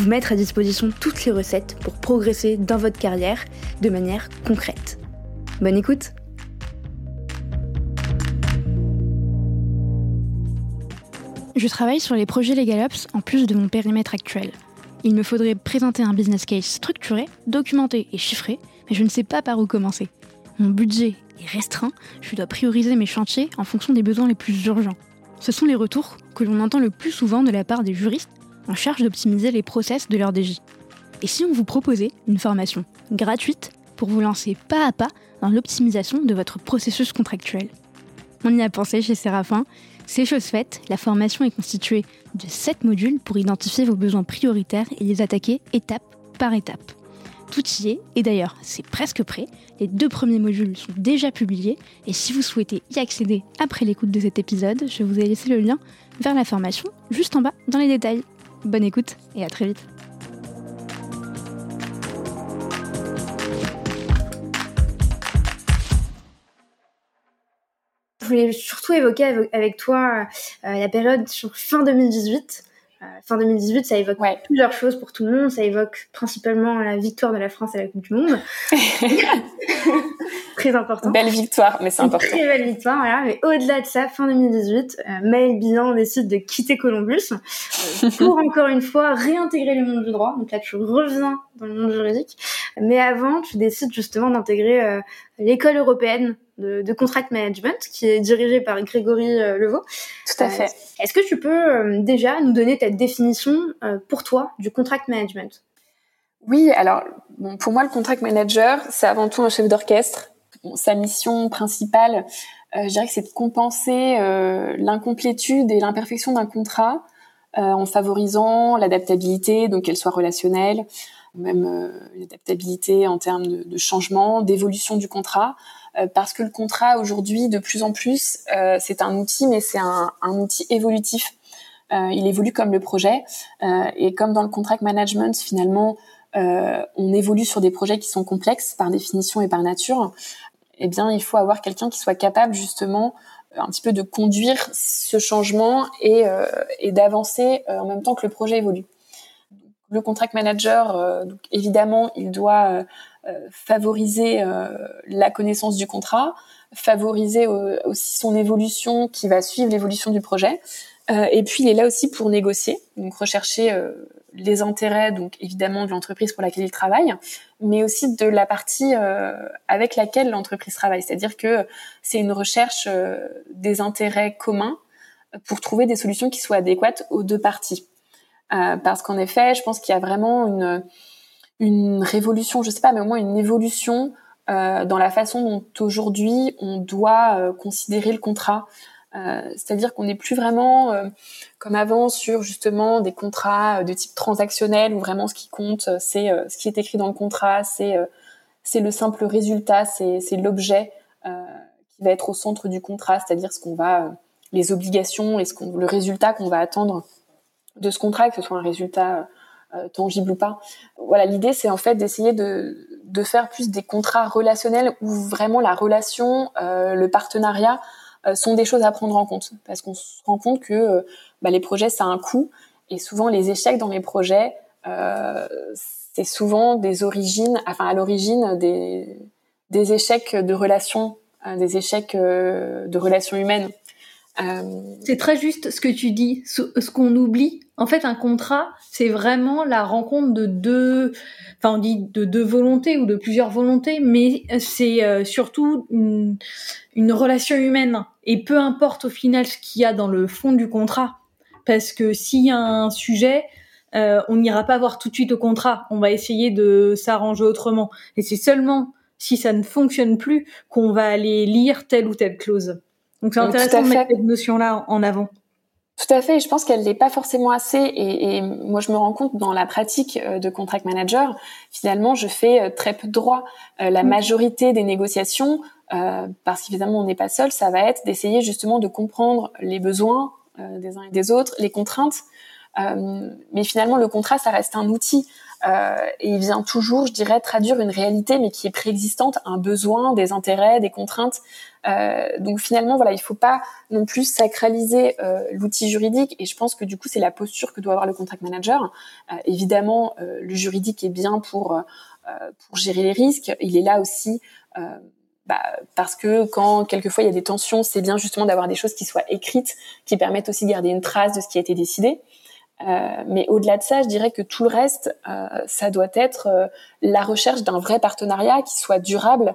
Vous mettre à disposition toutes les recettes pour progresser dans votre carrière de manière concrète. Bonne écoute Je travaille sur les projets LegalOps en plus de mon périmètre actuel. Il me faudrait présenter un business case structuré, documenté et chiffré, mais je ne sais pas par où commencer. Mon budget est restreint, je dois prioriser mes chantiers en fonction des besoins les plus urgents. Ce sont les retours que l'on entend le plus souvent de la part des juristes en charge d'optimiser les process de leur DJ. Et si on vous proposait une formation gratuite pour vous lancer pas à pas dans l'optimisation de votre processus contractuel? On y a pensé chez Séraphin. C'est chose faite, la formation est constituée de 7 modules pour identifier vos besoins prioritaires et les attaquer étape par étape. Tout y est, et d'ailleurs c'est presque prêt, les deux premiers modules sont déjà publiés, et si vous souhaitez y accéder après l'écoute de cet épisode, je vous ai laissé le lien vers la formation juste en bas dans les détails. Bonne écoute et à très vite. Je voulais surtout évoquer avec toi euh, la période sur fin 2018 euh, fin 2018, ça évoque plusieurs choses pour tout le monde. Ça évoque principalement la victoire de la France à la Coupe du Monde. très important. Belle victoire, mais c'est important. Très belle victoire, voilà. Mais au-delà de ça, fin 2018, euh, Maël Bilan décide de quitter Columbus euh, pour encore une fois réintégrer le monde du droit. Donc là, tu reviens dans le monde juridique. Mais avant, tu décides justement d'intégrer euh, l'école européenne de, de, contract management qui est dirigée par Grégory euh, Levaux. Tout à fait. Est-ce que tu peux déjà nous donner ta définition pour toi du contract management? Oui, alors bon, pour moi, le contract manager, c'est avant tout un chef d'orchestre sa mission principale, euh, je dirais que c'est de compenser euh, l'incomplétude et l'imperfection d'un contrat euh, en favorisant l'adaptabilité, donc qu'elle soit relationnelle, même l'adaptabilité en termes de, de changement, d'évolution du contrat, parce que le contrat aujourd'hui, de plus en plus, c'est un outil, mais c'est un, outil évolutif. il évolue comme le projet, et comme dans le contract management, finalement, on évolue sur des projets qui sont complexes par définition et par nature eh bien, il faut avoir quelqu'un qui soit capable justement un petit peu de conduire ce changement et, euh, d'avancer euh, en même temps que le projet évolue. Le contract manager, euh, évidemment, il doit favoriser la connaissance du contrat, favoriser aussi son évolution qui va suivre l'évolution du projet. et puis, il est là aussi pour négocier, donc rechercher les intérêts, donc évidemment de l'entreprise pour laquelle il travaille, mais aussi de la partie euh, avec laquelle l'entreprise travaille. C'est-à-dire que c'est une recherche euh, des intérêts communs pour trouver des solutions qui soient adéquates aux deux parties. Euh, parce qu'en effet, je pense qu'il y a vraiment une, une révolution, je sais pas, mais au moins une évolution dans la façon dont aujourd'hui on doit considérer le contrat. Euh, c'est-à-dire qu'on n'est plus vraiment euh, comme avant sur justement des contrats euh, de type transactionnel où vraiment ce qui compte c'est ce qui est écrit dans le contrat, c'est c'est le simple résultat, c'est l'objet qui va être au centre du contrat, c'est-à-dire ce qu'on va les obligations et ce le résultat qu'on va attendre de ce contrat, que ce soit un résultat tangible ou pas. Voilà, l'idée c'est en fait d'essayer de, de faire plus des contrats relationnels où vraiment la relation, le partenariat euh, sont des choses à prendre en compte parce qu'on se rend compte que euh, bah, les projets ça a un coût et souvent les échecs dans les projets euh, c'est souvent des origines, enfin à l'origine des, des échecs de relations, des échecs de relations humaines. C'est très juste ce que tu dis. Ce, qu'on oublie, en fait, un contrat, c'est vraiment la rencontre de deux, enfin on dit de deux volontés ou de plusieurs volontés, mais c'est surtout une, une relation humaine. Et peu importe au final ce qu'il y a dans le fond du contrat, parce que s'il y a un sujet, euh, on n'ira pas voir tout de suite au contrat. On va essayer de s'arranger autrement. Et c'est seulement si ça ne fonctionne plus qu'on va aller lire telle ou telle clause. Donc c'est intéressant de mettre cette notion-là en avant. Tout à fait. Je pense qu'elle n'est pas forcément assez. Et, et, moi, je me rends compte dans la pratique euh, de contract manager, finalement, je fais euh, très peu de droits. Euh, la mm. majorité des négociations, euh, parce qu'évidemment, on n'est pas seul, ça va être d'essayer justement de comprendre les besoins des uns et des autres, les contraintes. mais finalement, le contrat, ça reste un outil. Euh, et il vient toujours, je dirais, traduire une réalité, mais qui est préexistante, un besoin, des intérêts, des contraintes. Euh, donc finalement, voilà, il faut pas non plus sacraliser euh, l'outil juridique. Et je pense que du coup, c'est la posture que doit avoir le contract manager. Euh, évidemment, euh, le juridique est bien pour pour gérer les risques. Il est là aussi. Bah, parce que quand quelquefois il y a des tensions, c'est bien justement d'avoir des choses qui soient écrites, qui permettent aussi de garder une trace de ce qui a été décidé. Euh, mais au-delà de ça, je dirais que tout le reste, euh, ça doit être euh, la recherche d'un vrai partenariat qui soit durable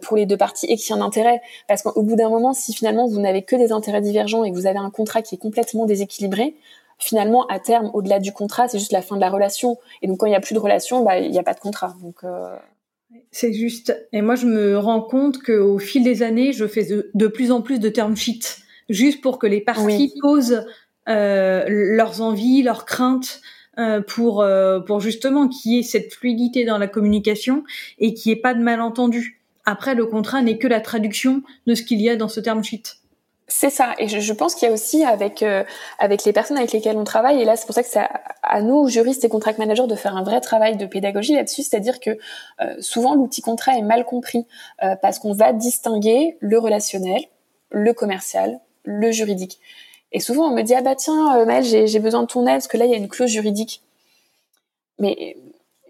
pour les deux parties et qui ait un intérêt. Parce qu'au bout d'un moment, si finalement vous n'avez que des intérêts divergents et que vous avez un contrat qui est complètement déséquilibré, finalement, à terme, au-delà du contrat, c'est juste la fin de la relation. Et donc, quand il n'y a plus de relation, bah, il n'y a pas de contrat. Donc, c'est juste. Et moi, je me rends compte qu'au fil des années, je fais de, plus en plus de term sheets, juste pour que les parties posent euh, leurs envies, leurs craintes, euh, pour euh, pour justement qu'il y ait cette fluidité dans la communication et qu'il n'y ait pas de malentendu. Après, le contrat n'est que la traduction de ce qu'il y a dans ce term sheet. C'est ça, et je, pense qu'il y a aussi avec avec les personnes avec lesquelles on travaille, et là c'est pour ça que c'est à, nous juristes et contract managers de faire un vrai travail de pédagogie là-dessus, c'est-à-dire que souvent l'outil contrat est mal compris parce qu'on va distinguer le relationnel, le commercial, le juridique. Et souvent, on me dit, ah bah tiens, euh, Maëlle, j'ai besoin de ton aide, parce que là, il y a une clause juridique. Mais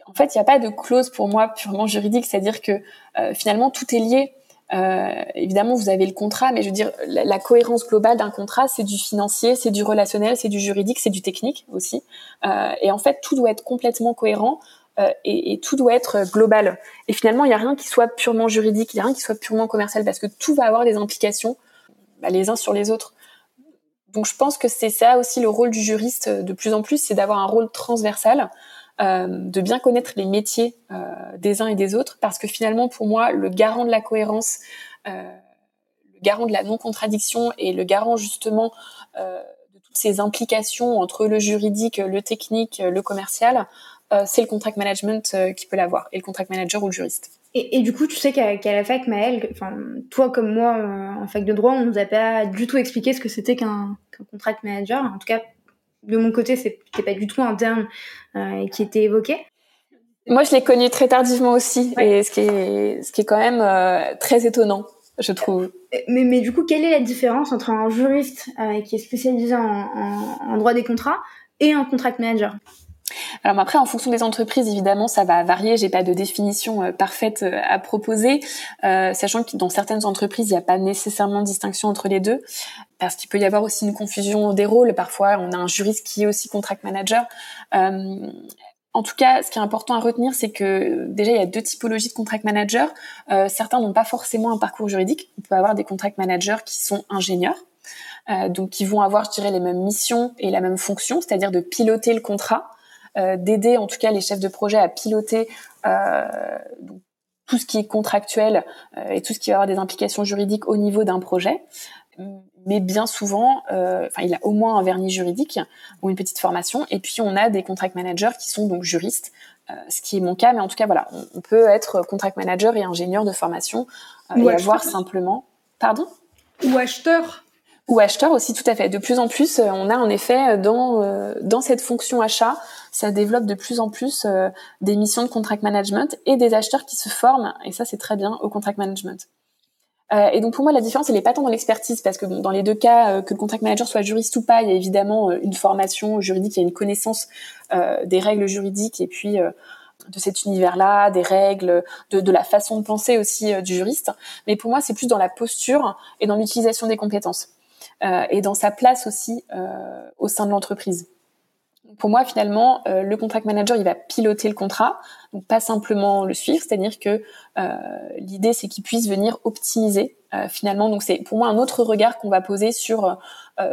en fait, il n'y a pas de clause pour moi purement juridique, c'est-à-dire que euh, finalement, tout est lié. Euh, évidemment, vous avez le contrat, mais je veux dire, la, cohérence globale d'un contrat, c'est du financier, c'est du relationnel, c'est du juridique, c'est du technique aussi. Euh, et en fait, tout doit être complètement cohérent euh, et, et, tout doit être global. Et finalement, il n'y a rien qui soit purement juridique, il n'y a rien qui soit purement commercial, parce que tout va avoir des implications bah, les uns sur les autres. Donc je pense que c'est ça aussi le rôle du juriste euh, de plus en plus, c'est d'avoir un rôle transversal, euh, de bien connaître les métiers euh, des uns et des autres, parce que finalement pour moi le garant de la cohérence, euh, le garant de la non-contradiction et le garant justement de toutes ces implications entre le juridique, le technique, le commercial, c'est le contract management qui peut l'avoir, et le contract manager ou le juriste. Et, et, du coup, tu sais qu'à la fac, Maëlle, enfin, toi comme moi euh, en fac de droit, on nous a pas du tout expliqué ce que c'était qu'un contract manager. En tout cas, de mon côté, c'était pas du tout un terme euh, qui était évoqué. Moi, je l'ai connu très tardivement aussi, et ce qui est, ce qui est quand même euh, très étonnant, je trouve. Mais, mais du coup, quelle est la différence entre un juriste qui est spécialisé en, en, en droit des contrats et un contract manager? Alors après, en fonction des entreprises, évidemment, ça va varier. J'ai pas de définition euh, parfaite euh, à proposer, euh, sachant que dans certaines entreprises, il n'y a pas nécessairement de distinction entre les deux, parce qu'il peut y avoir aussi une confusion des rôles. Parfois, on a un juriste qui est aussi contract manager. en tout cas, ce qui est important à retenir, c'est que déjà, il y a deux typologies de contract managers. certains n'ont pas forcément un parcours juridique. On peut avoir des contract managers qui sont ingénieurs, donc qui vont avoir, je dirais, les mêmes missions et la même fonction, c'est-à-dire de piloter le contrat, d'aider en tout cas les chefs de projet à piloter euh, tout ce qui est contractuel euh, et tout ce qui va avoir des implications juridiques au niveau d'un projet mais bien souvent, enfin, il a au moins un vernis juridique ou une petite formation. Et puis, on a des contract managers qui sont donc juristes, ce qui est mon cas. Mais en tout cas, voilà, on, peut être contract manager et ingénieur de formation ou et avoir simplement, pardon, ou acheteur. Ou acheteur aussi, tout à fait. De plus en plus, on a en effet dans dans cette fonction achat ça développe de plus en plus euh, des missions de contract management et des acheteurs qui se forment, et ça c'est très bien, au contract management. Euh, et donc pour moi la différence elle est pas tant dans l'expertise parce que dans les deux cas euh, que le contract manager soit juriste ou pas, il y a évidemment une formation juridique, il y a une connaissance des règles juridiques et puis de cet univers-là, des règles, de, de, la façon de penser aussi du juriste. Mais pour moi c'est plus dans la posture et dans l'utilisation des compétences et dans sa place aussi au sein de l'entreprise pour moi, finalement, euh, le contract manager, il va piloter le contrat, donc pas simplement le suivre. C'est-à-dire que euh, l'idée, c'est qu'il puisse venir optimiser euh, finalement. Donc c'est pour moi un autre regard qu'on va poser sur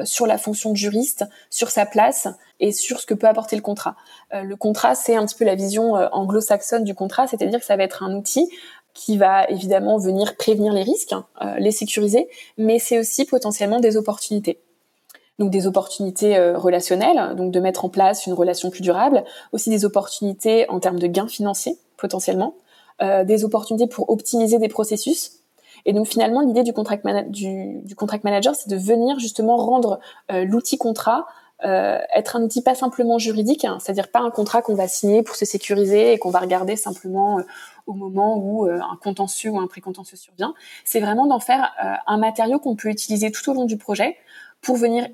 sur la fonction de juriste, sur sa place et sur ce que peut apporter le contrat. le contrat, c'est un petit peu la vision anglo-saxonne du contrat, c'est-à-dire que ça va être un outil qui va évidemment venir prévenir les risques, les sécuriser, mais c'est aussi potentiellement des opportunités. donc des opportunités relationnelles, donc de mettre en place une relation plus durable, aussi des opportunités en termes de gains financiers potentiellement, des opportunités pour optimiser des processus. Et donc finalement, l'idée du contract, du, du contract manager, c'est de venir justement rendre l'outil contrat euh, être un outil pas simplement juridique, hein, c'est-à-dire pas un contrat qu'on va signer pour se sécuriser et qu'on va regarder simplement euh, au moment où euh, un contentieux ou un précontentieux survient. C'est vraiment d'en faire un matériau qu'on peut utiliser tout au long du projet pour venir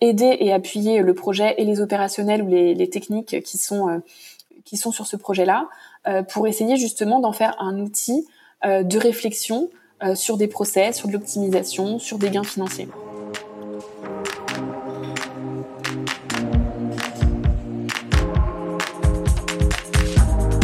aider et appuyer le projet et les opérationnels ou les, les techniques qui sont qui sont sur ce projet-là, pour essayer justement d'en faire un outil de réflexion sur des procès, sur de l'optimisation, sur des gains financiers.